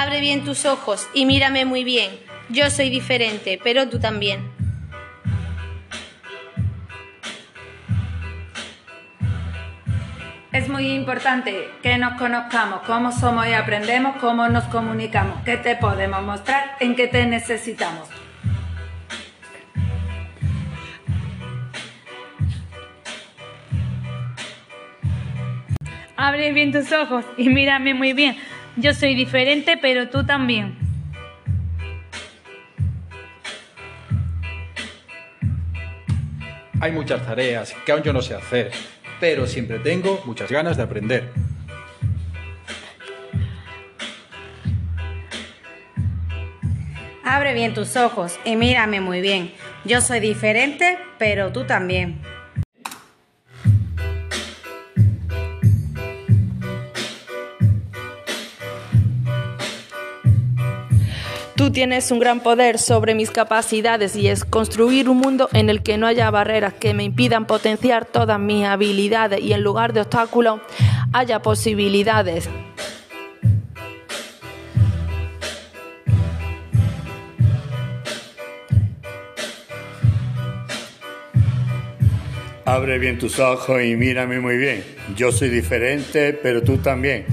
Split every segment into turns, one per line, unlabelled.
Abre bien tus ojos y mírame muy bien. Yo soy diferente, pero tú también.
Es muy importante que nos conozcamos, cómo somos y aprendemos, cómo nos comunicamos, qué te podemos mostrar, en qué te necesitamos.
Abre bien tus ojos y mírame muy bien. Yo soy diferente, pero tú también.
Hay muchas tareas que aún yo no sé hacer, pero siempre tengo muchas ganas de aprender.
Abre bien tus ojos y mírame muy bien. Yo soy diferente, pero tú también.
Tú tienes un gran poder sobre mis capacidades y es construir un mundo en el que no haya barreras que me impidan potenciar todas mis habilidades y en lugar de obstáculos haya posibilidades.
Abre bien tus ojos y mírame muy bien. Yo soy diferente, pero tú también.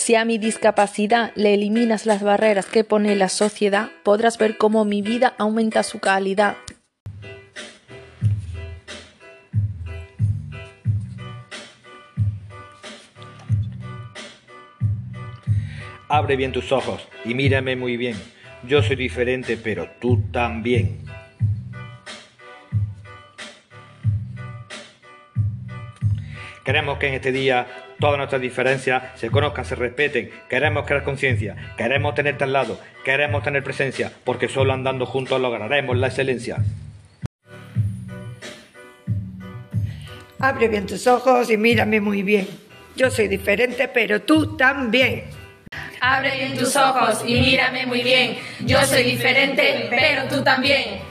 Si a mi discapacidad le eliminas las barreras que pone la sociedad, podrás ver cómo mi vida aumenta su calidad.
Abre bien tus ojos y mírame muy bien. Yo soy diferente, pero tú también. Queremos que en este día todas nuestras diferencias se conozcan, se respeten. Queremos crear conciencia. Queremos tenerte al lado. Queremos tener presencia. Porque solo andando juntos lograremos la excelencia.
Abre bien tus ojos y mírame muy bien. Yo soy diferente, pero tú también.
Abre bien tus ojos y mírame muy bien. Yo soy diferente, pero tú también.